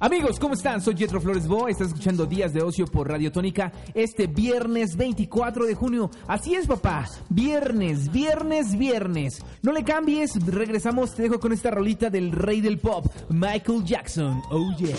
Amigos, ¿cómo están? Soy Jetro Flores Bo, estás escuchando Días de Ocio por Radio Tónica este viernes 24 de junio. Así es, papá, viernes, viernes, viernes. No le cambies, regresamos, te dejo con esta rolita del rey del pop, Michael Jackson. Oh yeah.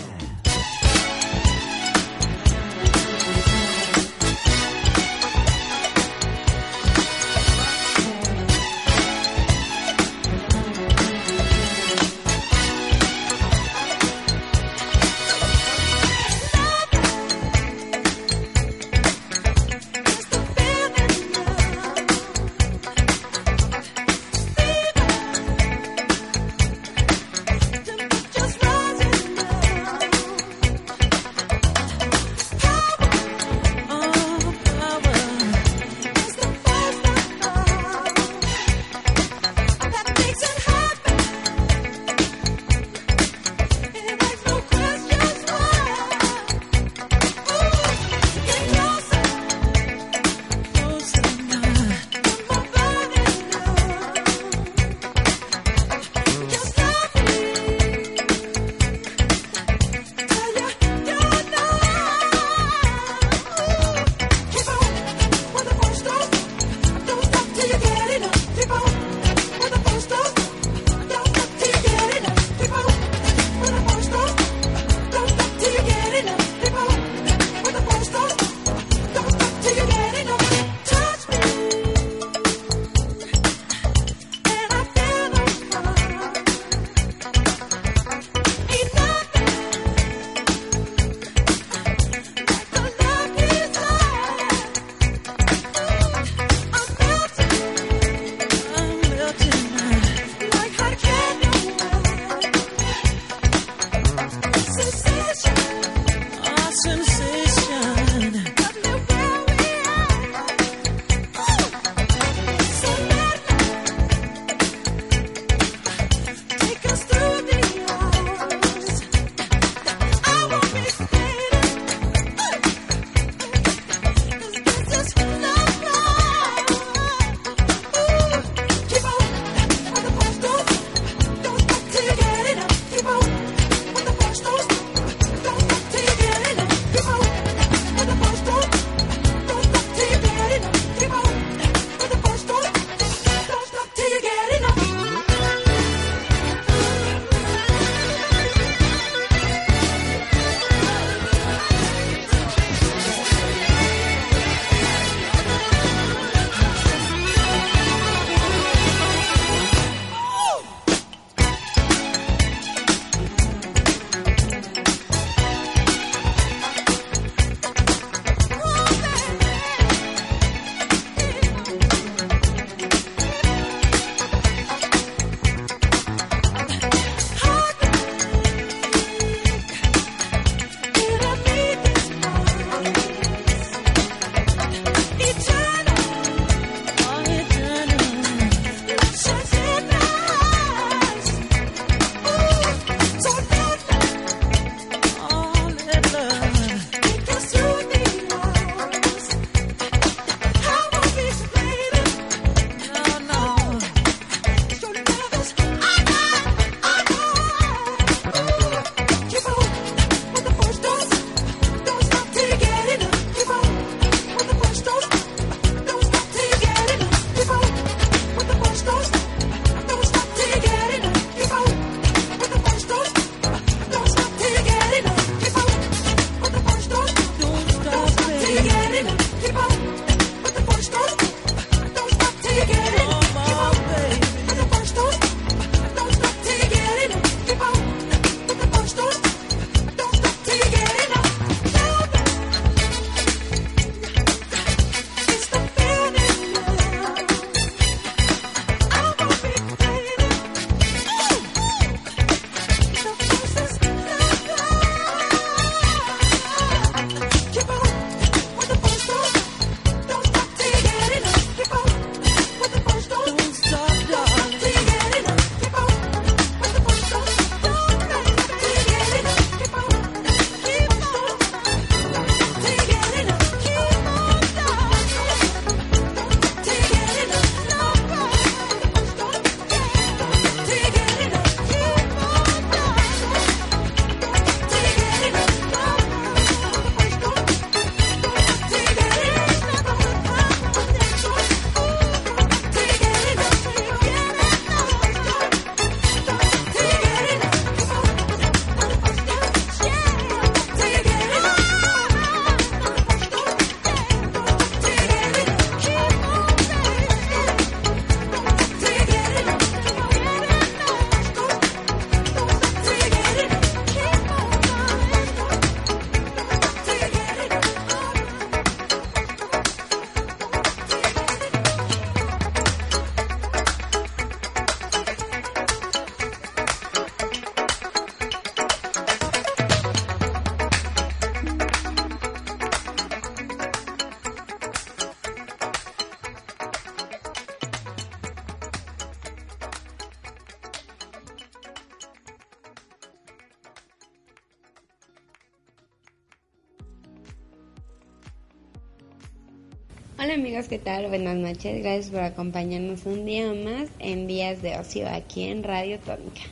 ¿Qué tal? Buenas noches. Gracias por acompañarnos un día más en Días de Ocio aquí en Radio Tónica.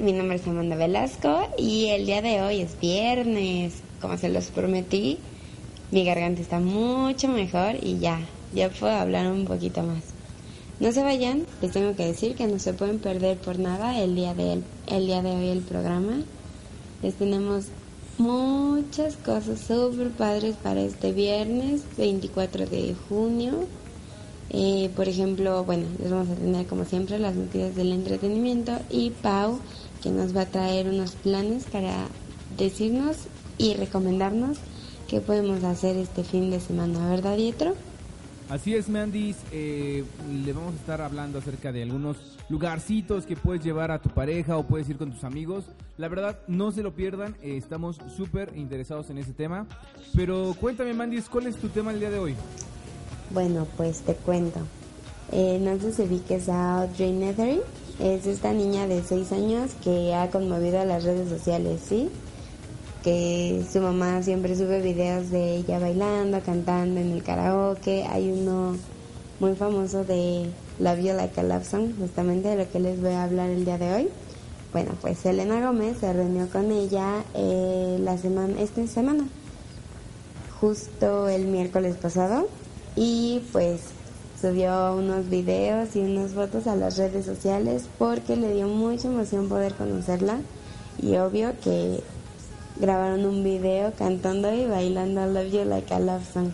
Mi nombre es Amanda Velasco y el día de hoy es viernes. Como se los prometí, mi garganta está mucho mejor y ya, ya puedo hablar un poquito más. No se vayan, les tengo que decir que no se pueden perder por nada el día de, el día de hoy el programa. Les tenemos muchas cosas súper padres para este viernes 24 de junio. Eh, por ejemplo, bueno, les vamos a tener como siempre las noticias del entretenimiento y Pau que nos va a traer unos planes para decirnos y recomendarnos qué podemos hacer este fin de semana, ¿verdad, Dietro? Así es, Mandis. Eh, le vamos a estar hablando acerca de algunos lugarcitos que puedes llevar a tu pareja o puedes ir con tus amigos. La verdad, no se lo pierdan. eh, estamos súper interesados en ese tema. Pero cuéntame, Mandis, ¿cuál es tu tema el día de hoy? Bueno, pues te cuento. Eh, no sé si ubiques a Audrey Nethery. Es esta niña de 6 años que ha conmovido a las redes sociales, ¿sí? Que su mamá siempre sube videos de ella bailando, cantando en el karaoke. Hay uno muy famoso de Love You Like Love Song, justamente de lo que les voy a hablar el día de hoy. Bueno, pues Selena Gómez se reunió con ella eh, la semana, esta semana, justo el miércoles pasado, y pues subió unos videos y unas fotos a las redes sociales porque le dio mucha emoción poder conocerla y obvio que grabaron un video cantando y bailando Love You Like a Love Song.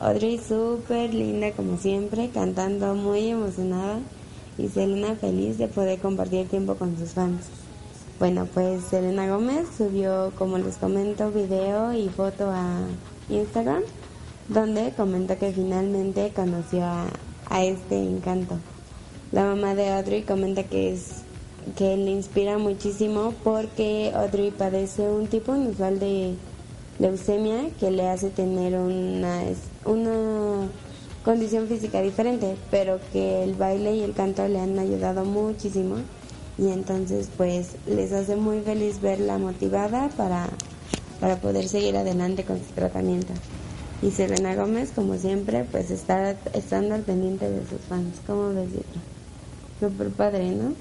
Audrey súper linda como siempre, cantando muy emocionada y Selena feliz de poder compartir tiempo con sus fans. Bueno, pues Selena Gómez subió, como les comento, video y foto a Instagram, donde comentó que finalmente conoció a, a este encanto. La mamá de Audrey comenta que es que le inspira muchísimo porque Audrey padece un tipo inusual de leucemia que le hace tener una, una condición física diferente, pero que el baile y el canto le han ayudado muchísimo y entonces pues les hace muy feliz verla motivada para, para poder seguir adelante con su tratamiento. Y Selena Gómez, como siempre, pues está estando al pendiente de sus fans. ¿Cómo ves? Súper padre, ¿no?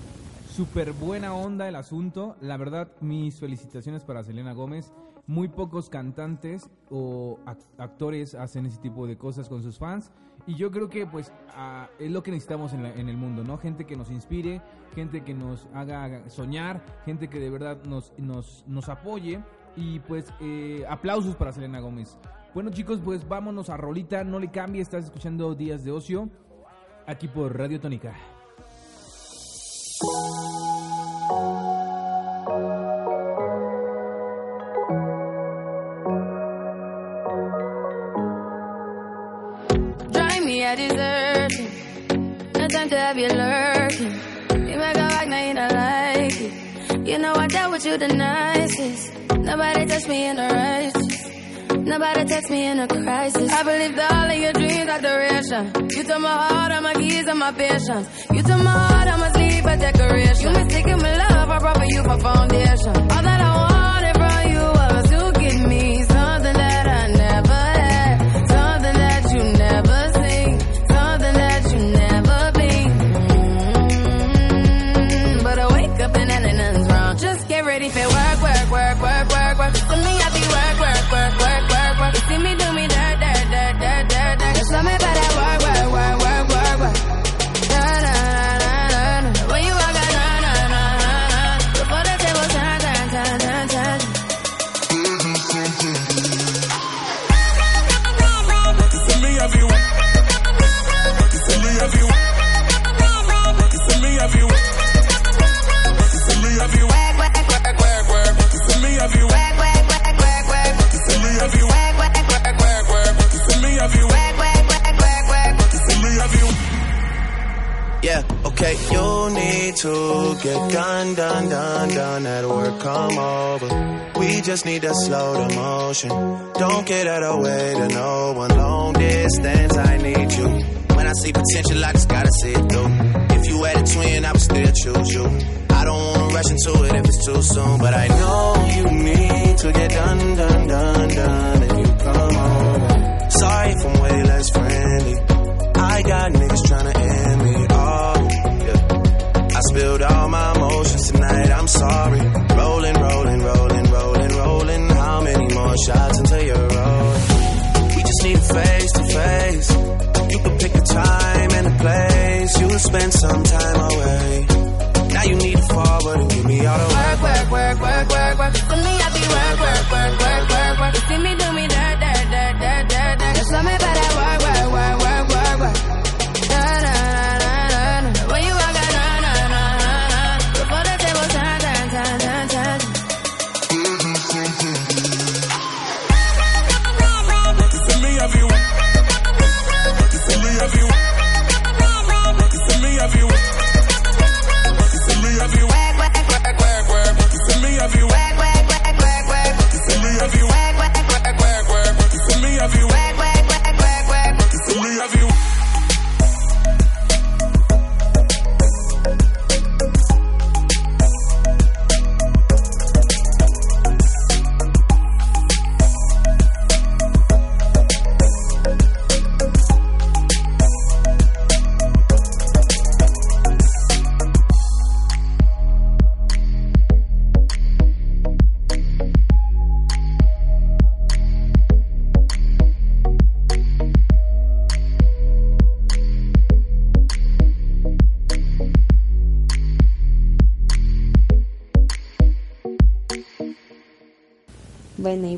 Súper buena onda el asunto. La verdad, mis felicitaciones para Selena Gómez. Muy pocos cantantes o ac- actores hacen ese tipo de cosas con sus fans. Y yo creo que pues es lo que necesitamos en, en el mundo, ¿no? Gente que nos inspire, gente que nos haga soñar, gente que de verdad nos, nos, nos apoye. Y pues eh, aplausos para Selena Gómez. Bueno chicos, pues vámonos a Rolita, no le cambie, estás escuchando Días de Ocio aquí por Radio Tónica. Me a dessert. No time to have you lurking. You make a act, now you like it. You know I dealt with you the nicest. Nobody touched me in a righteous. Nobody text me in a crisis. I believed all of your dreams are duration. You took my heart, all my keys, and my patience. You took my heart, I must a decoration. You mistaken my love, I brought for you for foundation. All that I wanted just need to slow the motion. Don't get out of way to no one. Long distance, I need you. When I see potential, I just gotta see it through. If you had a twin, I would still choose you. I don't wanna rush into it if it's too soon, but I know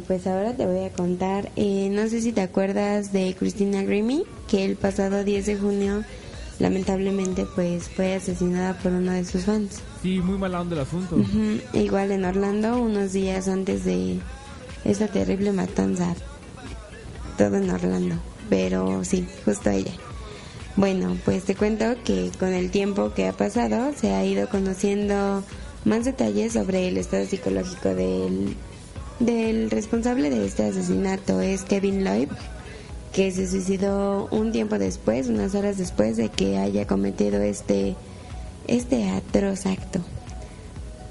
pues ahora te voy a contar, eh, no sé si te acuerdas de Christina Grimmie, que el pasado 10 de junio lamentablemente pues fue asesinada por uno de sus fans. Sí, muy mala onda el asunto. Igual en Orlando, unos días antes de esta terrible matanza. Todo en Orlando, pero sí, justo ella. Bueno, pues te cuento que con el tiempo que ha pasado se ha ido conociendo más detalles sobre el estado psicológico del, del responsable de este asesinato. Es Kevin Loeb, que se suicidó un tiempo después, unas horas después de que haya cometido este, este atroz acto.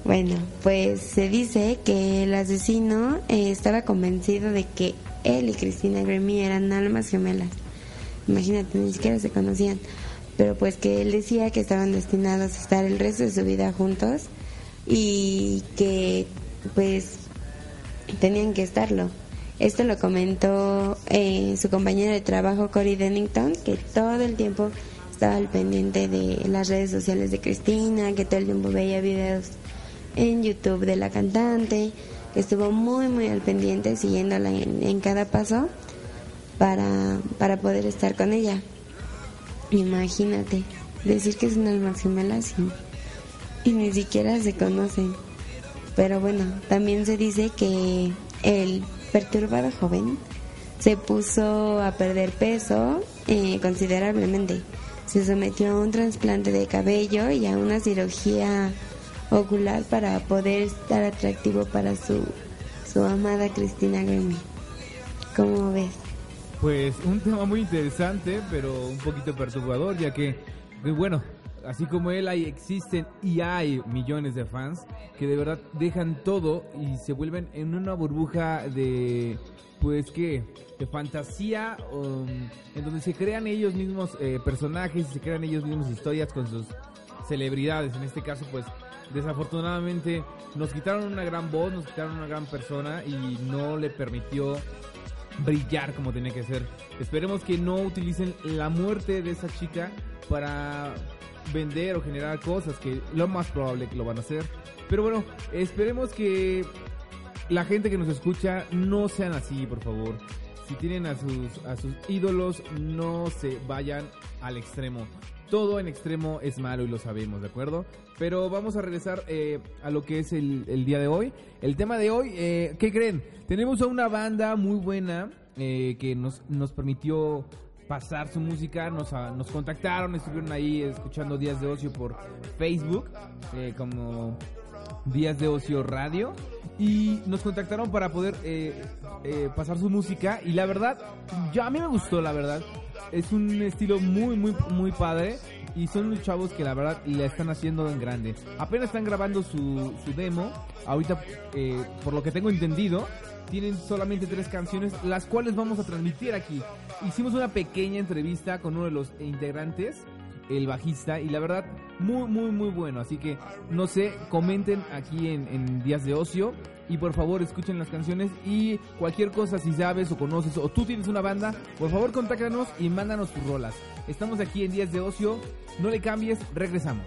Bueno, pues se dice que el asesino eh, estaba convencido de que él y Cristina Grimmie eran almas gemelas. Imagínate, ni siquiera se conocían. Pero pues que él decía que estaban destinados a estar el resto de su vida juntos y que pues tenían que estarlo. Esto lo comentó eh, su compañero de trabajo Cory Dennington, que todo el tiempo estaba al pendiente de las redes sociales de Cristina, que todo el tiempo veía videos en YouTube de la cantante, estuvo muy muy al pendiente siguiéndola en, en cada paso para, para poder estar con ella. Imagínate, decir que es una alma gemela y ni siquiera se conocen. Pero bueno, también se dice que el perturbado joven se puso a perder peso eh, considerablemente. Se sometió a un trasplante de cabello y a una cirugía ocular para poder estar atractivo para su, su amada Cristina Grimmie. ¿Cómo ves? Pues un tema muy interesante, pero un poquito perturbador, ya que, que, bueno, así como él hay, existen y hay millones de fans que de verdad dejan todo y se vuelven en una burbuja de, pues que, de fantasía, um, en donde se crean ellos mismos eh, personajes, se crean ellos mismos historias con sus celebridades. En este caso, pues desafortunadamente nos quitaron una gran voz, nos quitaron una gran persona y no le permitió brillar como tenía que ser. Esperemos que no utilicen la muerte de esa chica para vender o generar cosas, que lo más probable que lo van a hacer. Pero bueno, esperemos que la gente que nos escucha no sean así, por favor. Si tienen a sus, a sus ídolos, no se vayan al extremo. Todo en extremo es malo y lo sabemos, ¿de acuerdo? Pero vamos a regresar eh, a lo que es el, el, día de hoy. El tema de hoy, eh, ¿qué creen? Tenemos a una banda muy buena eh, que nos, nos permitió pasar su música, nos, a, nos contactaron, estuvieron ahí escuchando Días de Ocio por Facebook, eh, como Días de Ocio Radio, y nos contactaron para poder eh, eh, pasar su música, y la verdad, ya a mí me gustó, la verdad, es un estilo muy, muy, muy padre, y son unos chavos que la verdad la están haciendo en grande. Apenas están grabando su, su demo, ahorita, eh, por lo que tengo entendido, tienen solamente tres canciones, las cuales vamos a transmitir aquí. Hicimos una pequeña entrevista con uno de los integrantes, el bajista, y la verdad, muy, muy, muy bueno. Así que, no sé, comenten aquí en, en Días de Ocio. Y por favor escuchen las canciones y cualquier cosa si sabes o conoces o tú tienes una banda, por favor contáctanos y mándanos tus rolas. Estamos aquí en Días de Ocio, no le cambies, regresamos.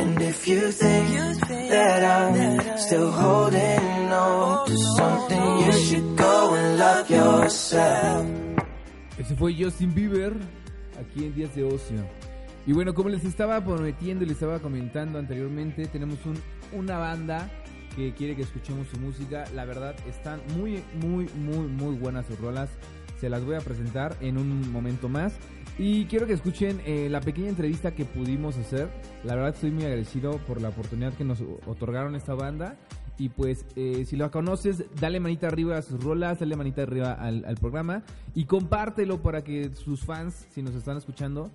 And if you think that I'm still holding on to something, you should go and love yourself. Ese fue Justin Bieber aquí en Días de Ocio. Y bueno, como les estaba prometiendo y les estaba comentando anteriormente, tenemos un, una banda que quiere que escuchemos su música. La verdad, están muy, muy, muy, muy buenas sus rolas. Se las voy a presentar en un momento más. Y quiero que escuchen eh, la pequeña entrevista que pudimos hacer. La verdad estoy muy agradecido por la oportunidad que nos otorgaron esta banda. Y pues eh, si lo conoces, dale manita arriba a sus rolas, dale manita arriba al, al programa y compártelo para que sus fans, si nos están escuchando,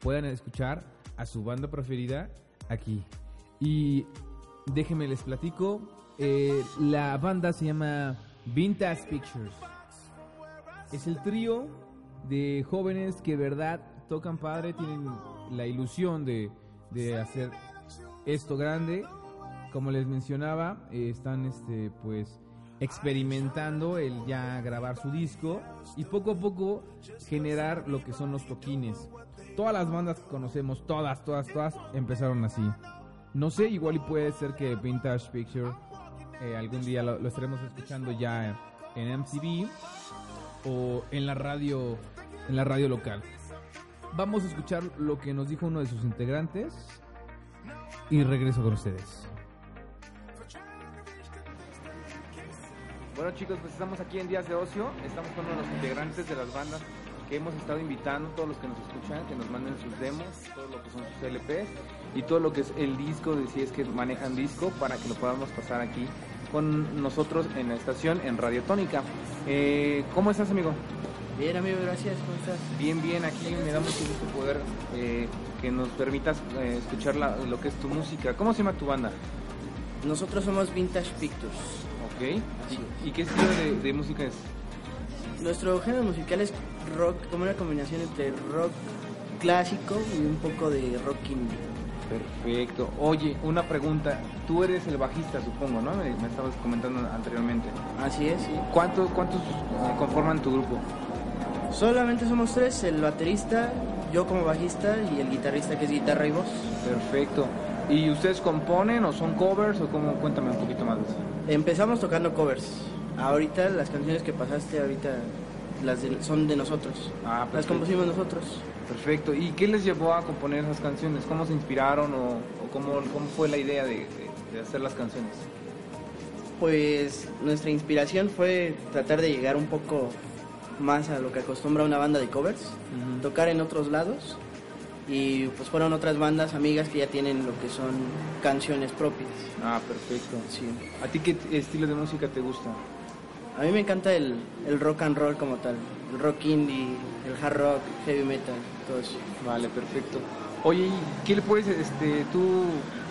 puedan escuchar a su banda preferida aquí. Y déjenme les platico, eh, la banda se llama Vintage Pictures. Es el trío de jóvenes que verdad tocan padre, tienen la ilusión de, de hacer esto grande. Como les mencionaba, eh, están este pues experimentando el ya grabar su disco y poco a poco generar lo que son los toquines. Todas las bandas que conocemos, todas, todas, todas, empezaron así. No sé, igual y puede ser que Vintage Picture eh, algún día lo estaremos escuchando ya en MTV o en la radio, en la radio local. Vamos a escuchar lo que nos dijo uno de sus integrantes y regreso con ustedes. Bueno chicos, pues estamos aquí en Días de Ocio, estamos con uno de los integrantes de las bandas que hemos estado invitando, todos los que nos escuchan, que nos manden sus demos, todo lo que son sus LPs y todo lo que es el disco, de si es que manejan disco, para que lo podamos pasar aquí con nosotros en la estación en Radio Tónica. Eh, ¿Cómo estás amigo? Bien, amigo, gracias. ¿Cómo estás? Bien, bien, aquí me da mucho gusto poder eh, que nos permitas eh, escuchar la- lo que es tu música. ¿Cómo se llama tu banda? Nosotros somos Vintage Pictures. Ok. Así ¿Y, y qué estilo de, de música es? Nuestro género musical es rock, como una combinación entre rock clásico y un poco de rock indie. Perfecto. Oye, una pregunta. Tú eres el bajista, supongo, ¿no? Me, me estabas comentando anteriormente. Así es, sí. ¿Cuánto- ¿Cuántos eh, conforman tu grupo? Solamente somos tres, el baterista, yo como bajista y el guitarrista que es guitarra y voz. Perfecto. ¿Y ustedes componen o son covers o cómo? Cuéntame un poquito más de eso. Empezamos tocando covers. Ahorita las canciones que pasaste ahorita las de- son de nosotros. Ah, las compusimos nosotros. Perfecto. ¿Y qué les llevó a componer esas canciones? ¿Cómo se inspiraron o, o cómo, cómo fue la idea de, de- de hacer las canciones? Pues nuestra inspiración fue tratar de llegar un poco más a lo que acostumbra una banda de covers, tocar en otros lados y pues fueron otras bandas amigas que ya tienen lo que son canciones propias. Ah, perfecto. Sí. ¿A ti qué estilo de música te gusta? A mí me encanta el, el rock and roll como tal, el rock indie, el hard rock, heavy metal, todo eso. Vale, perfecto. Oye, ¿y qué le puedes, este, tú,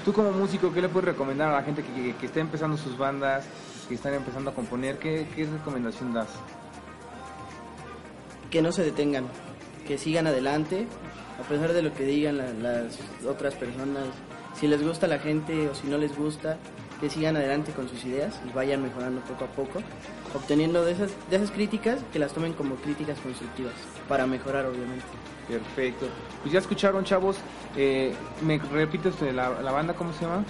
tú como músico, qué le puedes recomendar a la gente que, que- que está empezando sus bandas, que están empezando a componer? ¿Qué, qué recomendación das? Que no se detengan, que sigan adelante, a pesar de lo que digan la- las otras personas, si les gusta la gente o si no les gusta, que sigan adelante con sus ideas y vayan mejorando poco a poco, obteniendo de esas, de esas críticas que las tomen como críticas constructivas, para mejorar obviamente. Perfecto. Pues ya escucharon, chavos. Eh, ¿Me repites eh, la, la banda cómo se llama?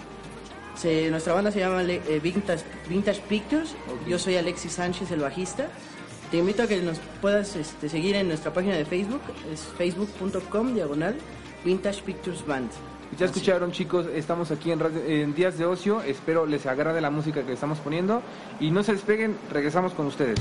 Se- nuestra banda se llama eh, Vintage, Vintage Pictures. Yo soy Alexis Sánchez, el bajista. Te invito a que nos puedas este, seguir en nuestra página de Facebook. Es facebook.com diagonal Vintage Pictures Band. Ya escucharon chicos, estamos aquí en, radio- en Días de Ocio, espero les agrade la música que estamos poniendo y no se despeguen, regresamos con ustedes.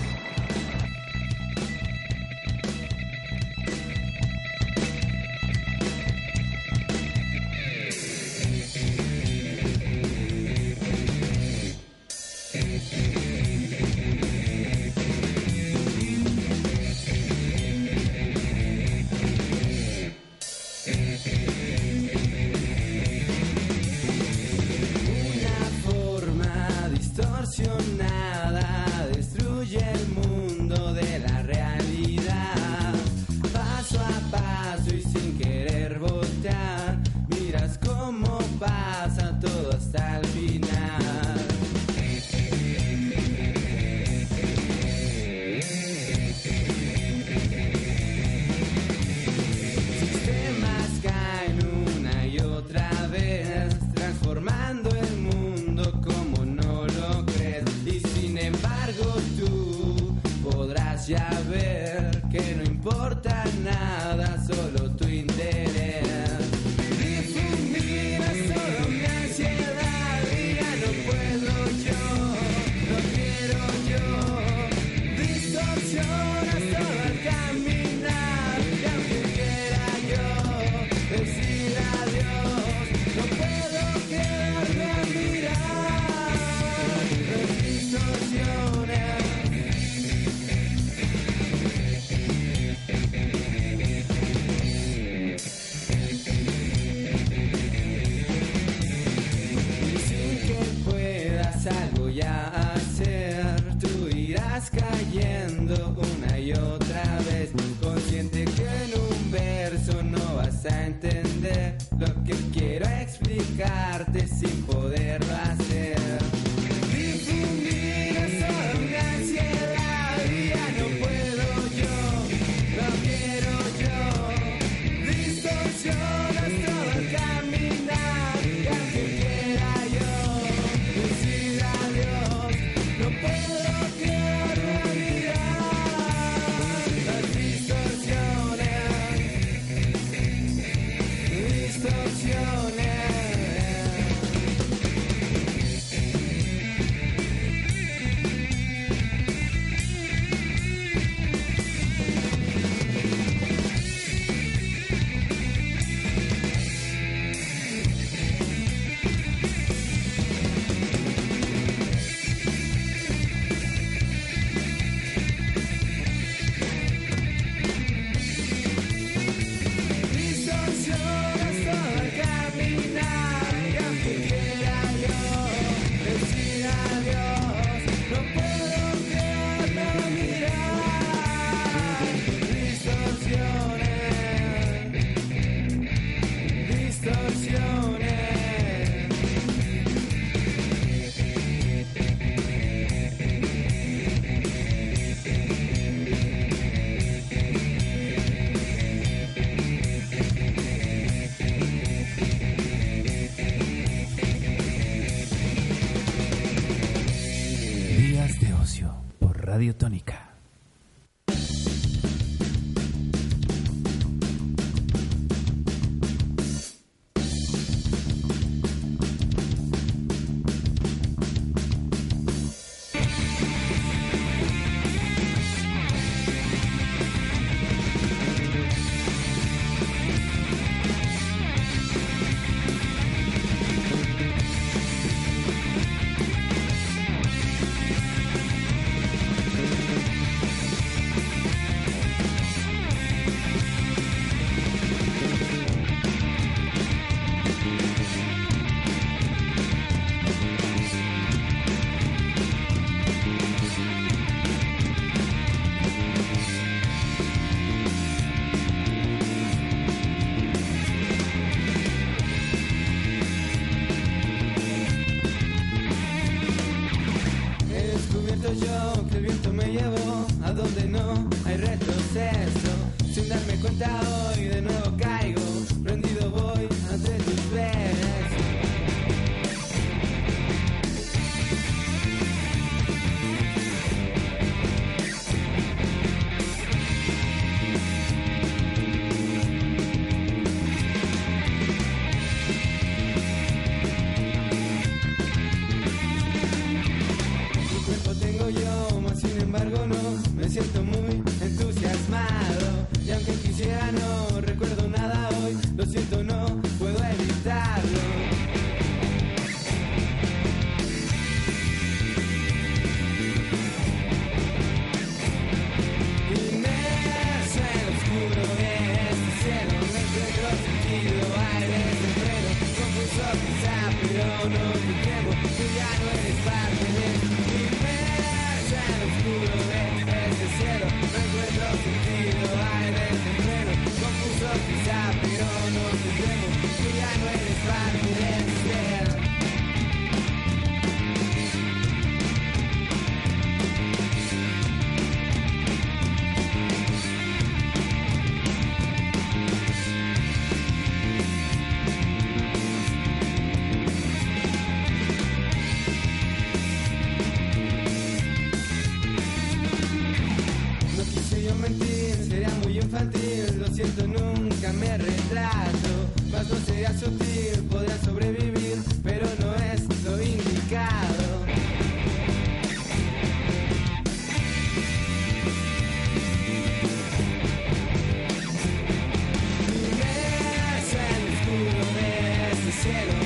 cielo.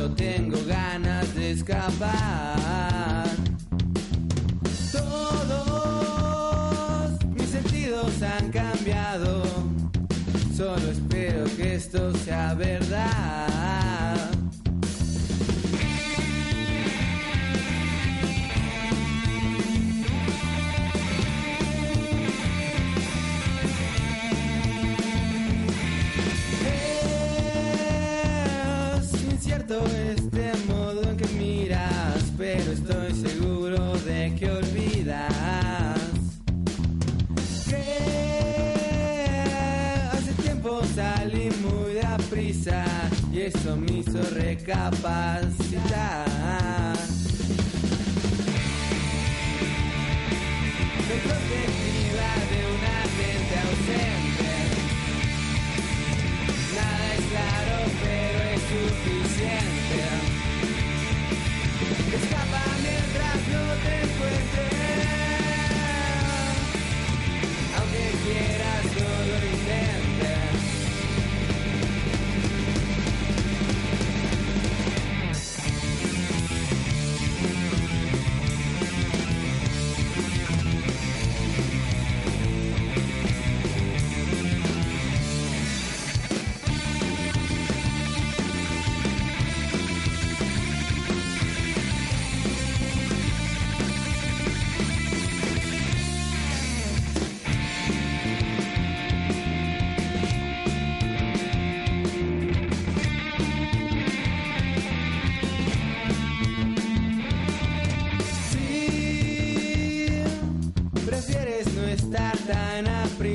solo tengo ganas de escapar. Todos mis sentidos han cambiado, solo espero que esto sea verdad. recapacitar.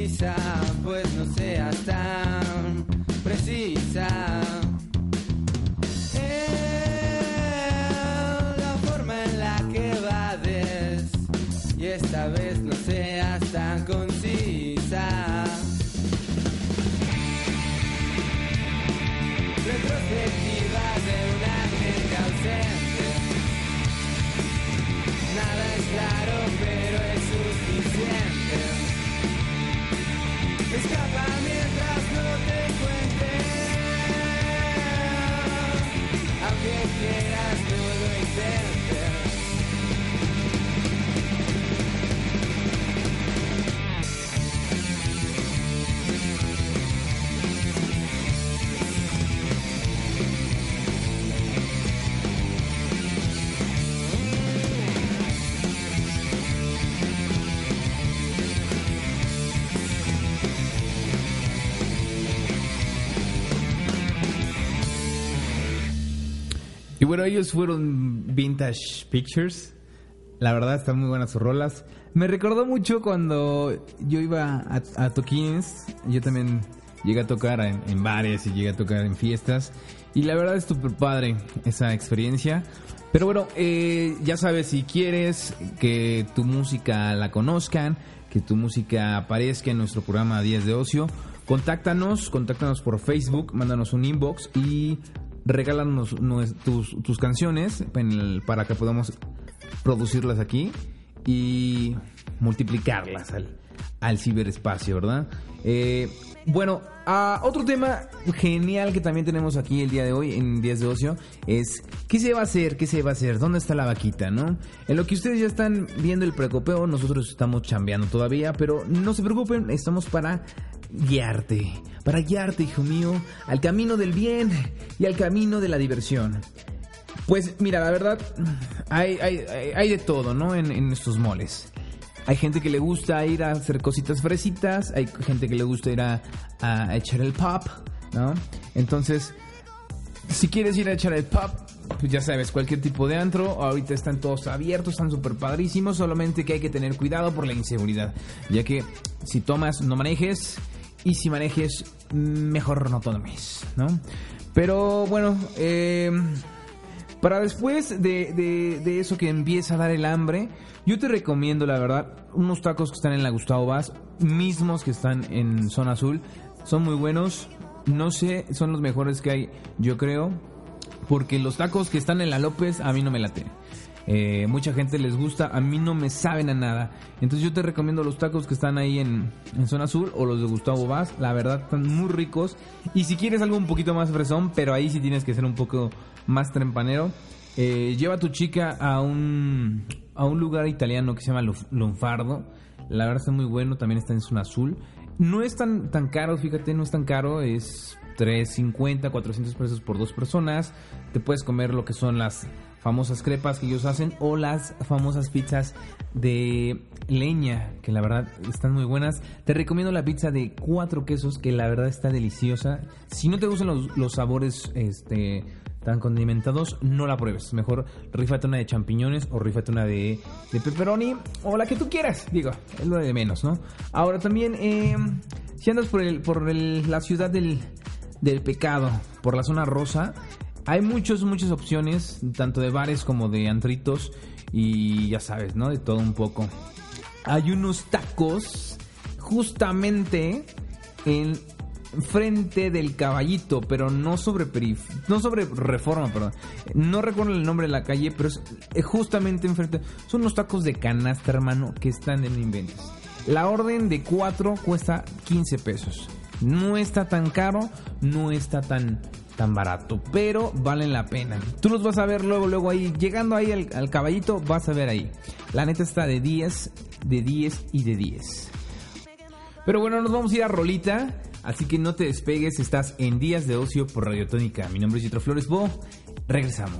suiza. Bueno, ellos fueron Vintage Pictures. La verdad, están muy buenas sus rolas. Me recordó mucho cuando yo iba a, a toquines. Yo también llegué a tocar en, en bares y llegué a tocar en fiestas. Y la verdad es súper padre esa experiencia. Pero bueno, eh, ya sabes, si quieres que tu música la conozcan, que tu música aparezca en nuestro programa Días de Ocio, contáctanos, contáctanos por Facebook, mándanos un inbox y regálanos tus, tus canciones para que podamos producirlas aquí y multiplicarlas al, al ciberespacio, ¿verdad? Eh, bueno, ah, otro tema genial que también tenemos aquí el día de hoy en Días de Ocio es ¿qué se va a hacer? ¿Qué se va a hacer? ¿Dónde está la vaquita? ¿No? En lo que ustedes ya están viendo el precopeo, nosotros estamos chambeando todavía, pero no se preocupen, estamos para guiarte, para guiarte, hijo mío, al camino del bien y al camino de la diversión. Pues mira, la verdad, hay, hay, hay- de todo, ¿no? En, en estos moles. Hay gente que le gusta ir a hacer cositas fresitas, hay gente que le gusta ir a, a echar el pop, ¿no? Entonces, si quieres ir a echar el pop, pues ya sabes, cualquier tipo de antro, ahorita están todos abiertos, están súper padrísimos, solamente que hay que tener cuidado por la inseguridad, ya que si tomas, no manejes, y si manejes, mejor no tomes, ¿no? Pero bueno, eh, para después de, de- eso que empieza a dar el hambre, yo te recomiendo, la verdad, unos tacos que están en la Gustavo Vaz, mismos que están en Zona Azul. Son muy buenos. No sé, son los mejores que hay, yo creo. Porque los tacos que están en la López a mí no me laten. Eh, mucha gente les gusta, a mí no me saben a nada. Entonces yo te recomiendo los tacos que están ahí en, Zona Azul o los de Gustavo Vaz. La verdad están muy ricos. Y si quieres algo un poquito más fresón, pero ahí sí tienes que ser un poco más trempanero, eh, lleva a tu chica a un, a un lugar italiano que se llama Lunfardo. La verdad está muy bueno, también está en Zona Azul. No es tan, tan caro, fíjate, no es tan caro, es 350, 400 pesos por dos personas. Te puedes comer lo que son las famosas crepas que ellos hacen o las famosas pizzas de leña, que la verdad están muy buenas. Te recomiendo la pizza de cuatro quesos, que la verdad está deliciosa. Si no te gustan los, los sabores este, tan condimentados, no la pruebes. Mejor rífate una de champiñones o rífate una de, de pepperoni o la que tú quieras. Digo, es lo de menos, ¿no? Ahora también, eh, si andas por, el, por el- la ciudad del, del pecado, por la zona rosa, hay muchos, muchas opciones, tanto de bares como de antritos y ya sabes, ¿no? De todo un poco. Hay unos tacos justamente en frente del caballito, pero no sobre perif no sobre reforma, perdón. No recuerdo el nombre de la calle, pero es eh, justamente enfrente. Son unos tacos de canasta, hermano, que están en inventes. La orden de 4 cuesta 15 pesos. No está tan caro, no está tan tan barato, pero valen la pena. Tú los vas a ver luego, luego ahí, llegando ahí al, al caballito, vas a ver ahí. La neta está de 10, de 10 y de 10. Pero bueno, nos vamos a ir a Rolita. Así que no te despegues, estás en Días de Ocio por Radio Tónica. Mi nombre es Yitro Flores Bo. Regresamos.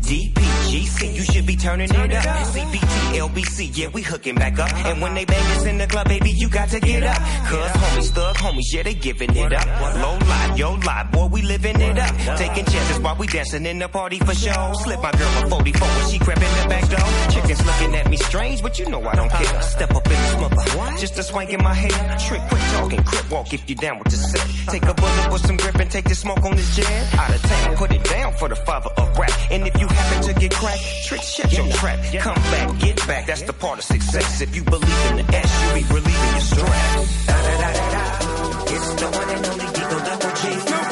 DPGC, you should be turning it up. CBT, LBC, yeah, we hooking back up. And when they bang us in the club, baby, you got to get up. Cause homies, thug homies, yeah, they giving it up. Low life, yo life, boy, we living it up. Taking chances while we dancing in the party for show. Slip my girl a 44 when she crept in the back door. Chickens looking at me strange, but you know I don't care. Step up in this mother, just a swank in my hair. Trick, quick talking, crip walk if you down with the set. Take a bullet with some grip and take the smoke on this jet. Out of town, put it down for the father of rap. And if you happen to get cracked, trick, shut your trap. Come back, get back, that's the part of success. If you believe in the S, you'll be relieving your stress. Da da da da da. It's the one and only Digo Double G.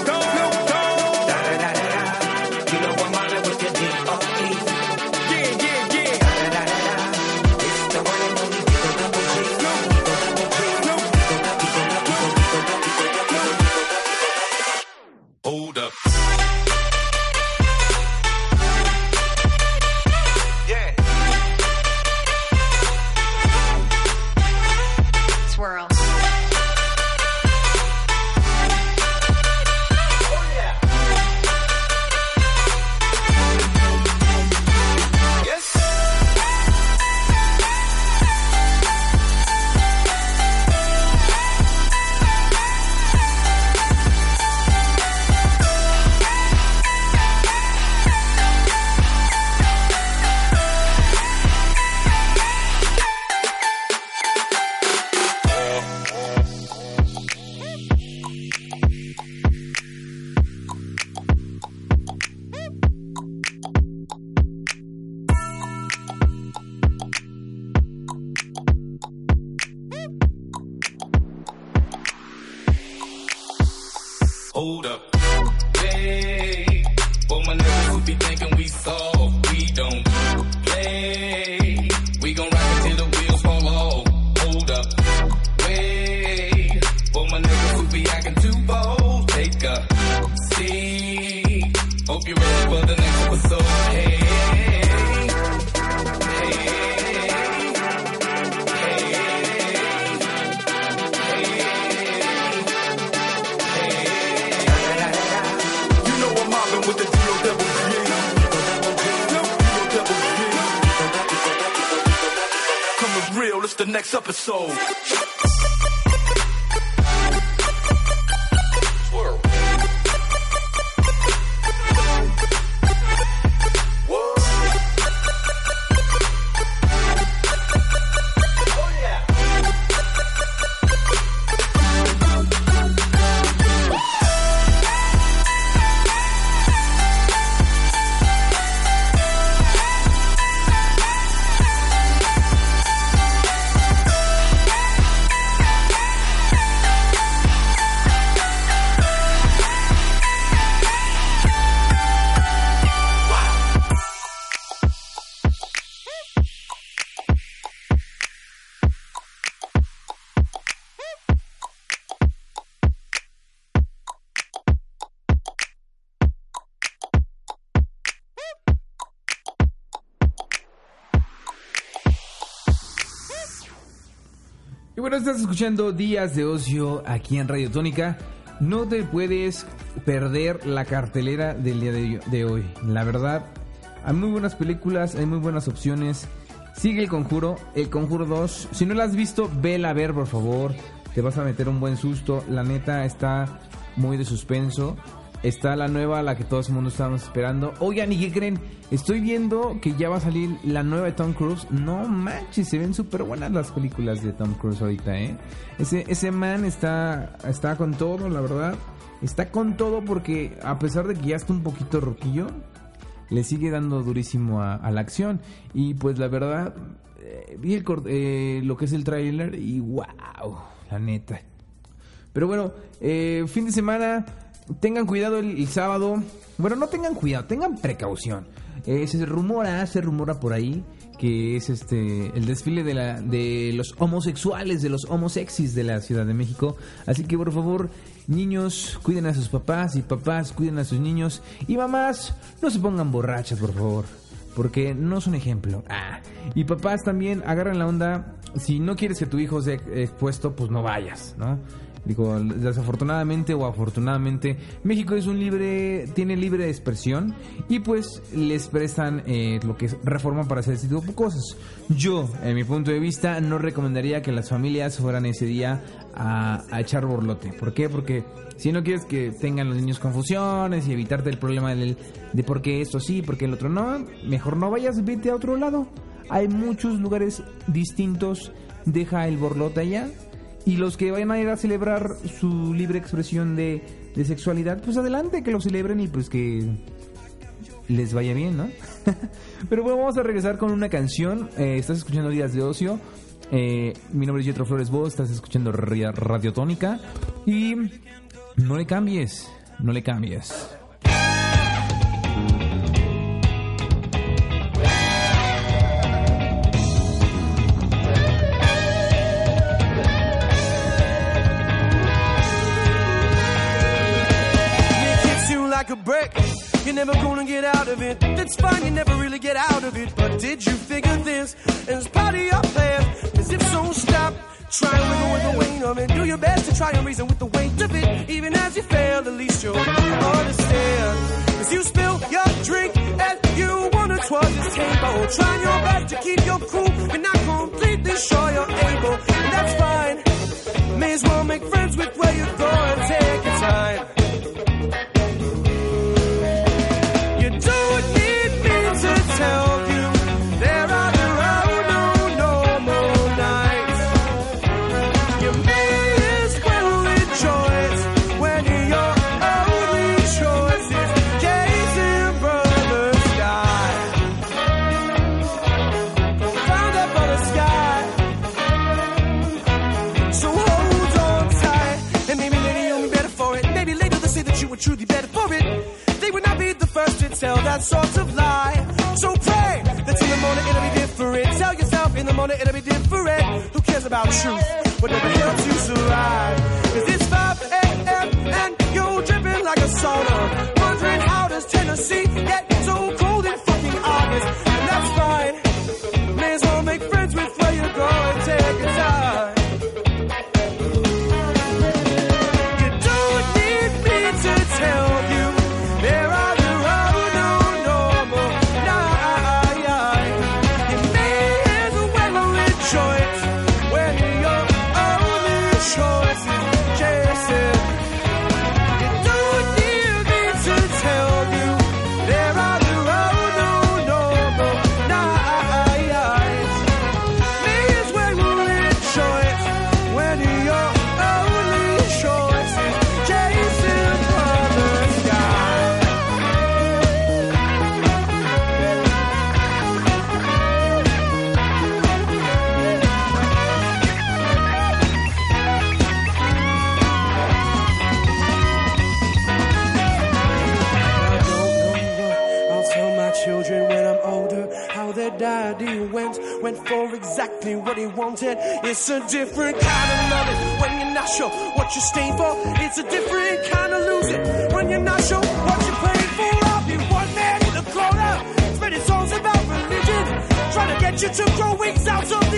Y bueno, estás escuchando Días de Ocio aquí en Radio Tónica. No te puedes perder la cartelera del día de, hoy. La verdad, hay muy buenas películas, hay muy buenas opciones. Sigue el conjuro, el conjuro 2. Si no la has visto, vela a ver, por favor. Te vas a meter un buen susto. La neta está muy de suspenso. Está la nueva, la que todo el mundo estábamos esperando. Oigan, ¿y qué creen? Estoy viendo que ya va a salir la nueva de Tom Cruise. No manches, se ven súper buenas las películas de Tom Cruise ahorita, ¿eh? Ese, ese man está, está con todo, la verdad. Está con todo porque a pesar de que ya está un poquito roquillo, le sigue dando durísimo a, la acción. Y pues la verdad, eh, vi el, eh, lo que es el tráiler y wow, la neta. Pero bueno, eh, fin de semana, tengan cuidado el, sábado. Bueno, no tengan cuidado, tengan precaución. Eh, se rumora, se rumora por ahí que es este el desfile de la de los homosexuales, de los homosexis de la Ciudad de México. Así que por favor, niños, cuiden a sus papás y papás cuiden a sus niños y mamás, no se pongan borrachas, por favor porque no son ejemplo. Ah, y papás también agarran la onda. Si no quieres que tu hijo sea expuesto, pues no vayas, ¿no? Dijo, desafortunadamente o afortunadamente, México es un libre, tiene libre expresión y pues les prestan eh, lo que es reforma para hacer ese tipo de cosas. Yo, en mi punto de vista, no recomendaría que las familias fueran ese día a, a echar borlote. ¿Por qué? Porque si no quieres que tengan los niños confusiones y evitarte el problema del, de por qué esto sí, por qué el otro no, mejor no vayas, vete a otro lado. Hay muchos lugares distintos, deja el borlote allá y los que vayan a ir a celebrar su libre expresión de, de sexualidad, pues adelante, que lo celebren y pues que les vaya bien, ¿no? Pero bueno, vamos a regresar con una canción. Eh, estás escuchando Días de Ocio. Eh, mi nombre es Jetro Flores Vos, estás escuchando Ria- Radio Tónica. Y no le cambies, no le cambies. You're never gonna get out of it. It's fine, you never really get out of it. But did you figure this is part of your plan? Cause if so, stop. Try and wiggle with the weight of it. Do your best to try and reason with the weight of it. Even as you fail, at least you'll understand. Cause you spill your drink and you wonder twas its table. Trying your best to keep your cool, but not completely sure you're able. And that's fine. May as well make friends with where you're going. Take your time. Tell that sort of lie. So pray that in the morning it'll be different. Tell yourself in the morning it'll be different. Who cares about truth? Whatever helps you survive. Cause it's 5 a.m. and you're dripping like a sauna. Exactly what he wanted. It's a different kind of loving when you're not sure what you're staying for. It's a different kind of losing when you're not sure what you're playing for. I'll be one man in the corner, spreading songs about religion, trying to get you to grow wings out of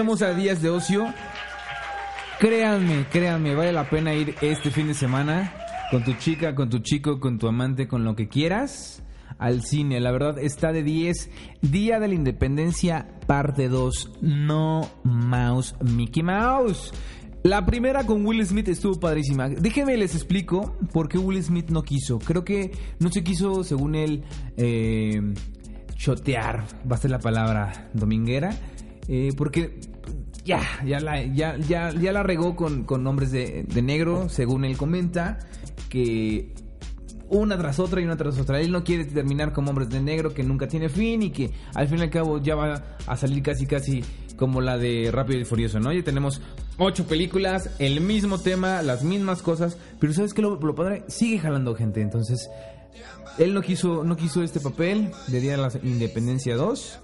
regresamos a días de ocio. Créanme, créanme, vale la pena ir este fin de semana con tu chica, con tu chico, con tu amante, con lo que quieras al cine. La verdad está de 10. Día de la Independencia, parte 2. No Mouse, Mickey Mouse. La primera con Will Smith estuvo padrísima. Déjenme les explico por qué Will Smith no quiso. Creo que no se quiso, según él, eh, chotear, va a ser la palabra dominguera, eh, porque ya, ya la, ya, ya, ya la regó con, con hombres de, de negro, según él comenta, que una tras otra y una tras otra. Él no quiere terminar como hombres de negro, que nunca tiene fin y que al fin y al cabo ya va a salir casi casi como la de Rápido y Furioso, ¿no? Ya tenemos ocho películas, el mismo tema, las mismas cosas, pero ¿sabes qué? Lo, lo padre, sigue jalando gente, entonces él no quiso, no quiso este papel de Día de la Independencia 2.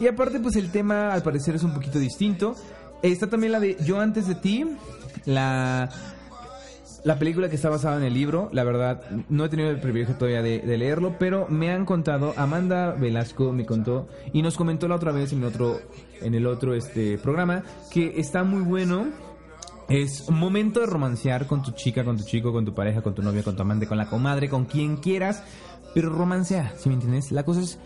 Y aparte, pues el tema al parecer es un poquito distinto. Está también la de Yo antes de ti, la, la película que está basada en el libro. La verdad, no he tenido el privilegio todavía de, leerlo, pero me han contado, Amanda Velasco me contó y nos comentó la otra vez en otro, en el otro este programa, que está muy bueno. Es momento de romancear con tu chica, con tu chico, con tu pareja, con tu novia, con tu amante, con la comadre, con quien quieras. Pero romancea, si me entiendes? La cosa es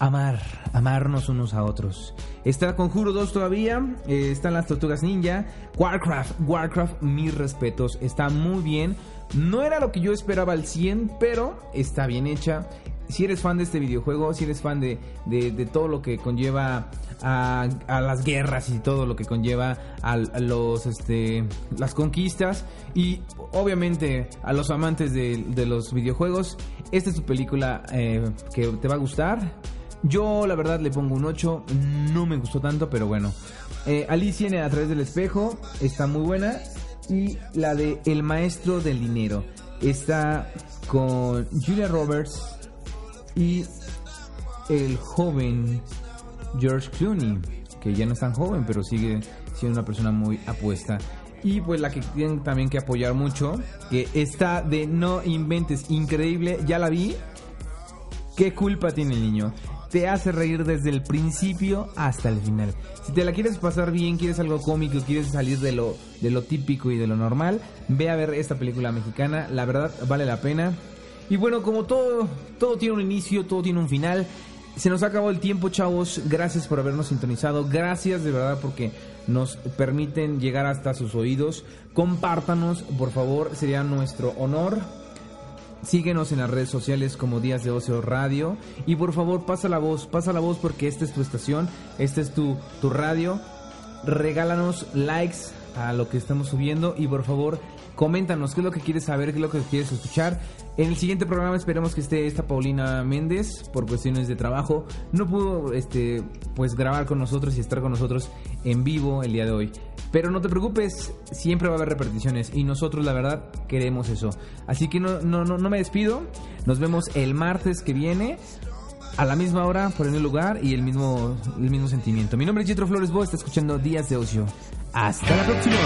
amar, amarnos unos a otros. Está Conjuro 2 todavía, eh, están las Tortugas Ninja, Warcraft, Warcraft, mis respetos, está muy bien. No era lo que yo esperaba al 100, pero está bien hecha. Si eres fan de este videojuego, si eres fan de, de- todo lo que conlleva a, a las guerras y todo lo que conlleva a, a los este las conquistas y obviamente a los amantes de, de los videojuegos, esta es tu película eh, que te va a gustar. Yo la verdad le pongo un 8, no me gustó tanto, pero bueno. Eh, Alicia en a través del espejo está muy buena. Y la de El maestro del dinero está con Julia Roberts y el joven George Clooney, que ya no es tan joven, pero sigue siendo una persona muy apuesta. Y pues la que tienen también que apoyar mucho, que está de No Inventes, increíble, ya la vi. ¿Qué culpa tiene el niño? Te hace reír desde el principio hasta el final. Si te la quieres pasar bien, quieres algo cómico, quieres salir de lo, de lo típico y de lo normal, ve a ver esta película mexicana. La verdad, vale la pena. Y bueno, como todo, todo tiene un inicio, todo tiene un final. Se nos acabó el tiempo, chavos. Gracias por habernos sintonizado. Gracias de verdad porque nos permiten llegar hasta sus oídos. Compártanos, por favor, sería nuestro honor. Síguenos en las redes sociales como Días de Ocio Radio. Y por favor, pasa la voz, pasa la voz porque esta es tu estación, esta es tu, tu radio. Regálanos likes a lo que estamos subiendo y por favor, coméntanos qué es lo que quieres saber, qué es lo que quieres escuchar. En el siguiente programa esperemos que esté esta Paulina Méndez por cuestiones de trabajo. No pudo este pues grabar con nosotros y estar con nosotros en vivo el día de hoy. Pero no te preocupes, siempre va a haber repeticiones y nosotros la verdad queremos eso. Así que no, no, no, no me despido. Nos vemos el martes que viene a la misma hora, por el lugar y el mismo, el mismo sentimiento. Mi nombre es Jetro Flores Bo, está escuchando Días de Ocio. Hasta la próxima.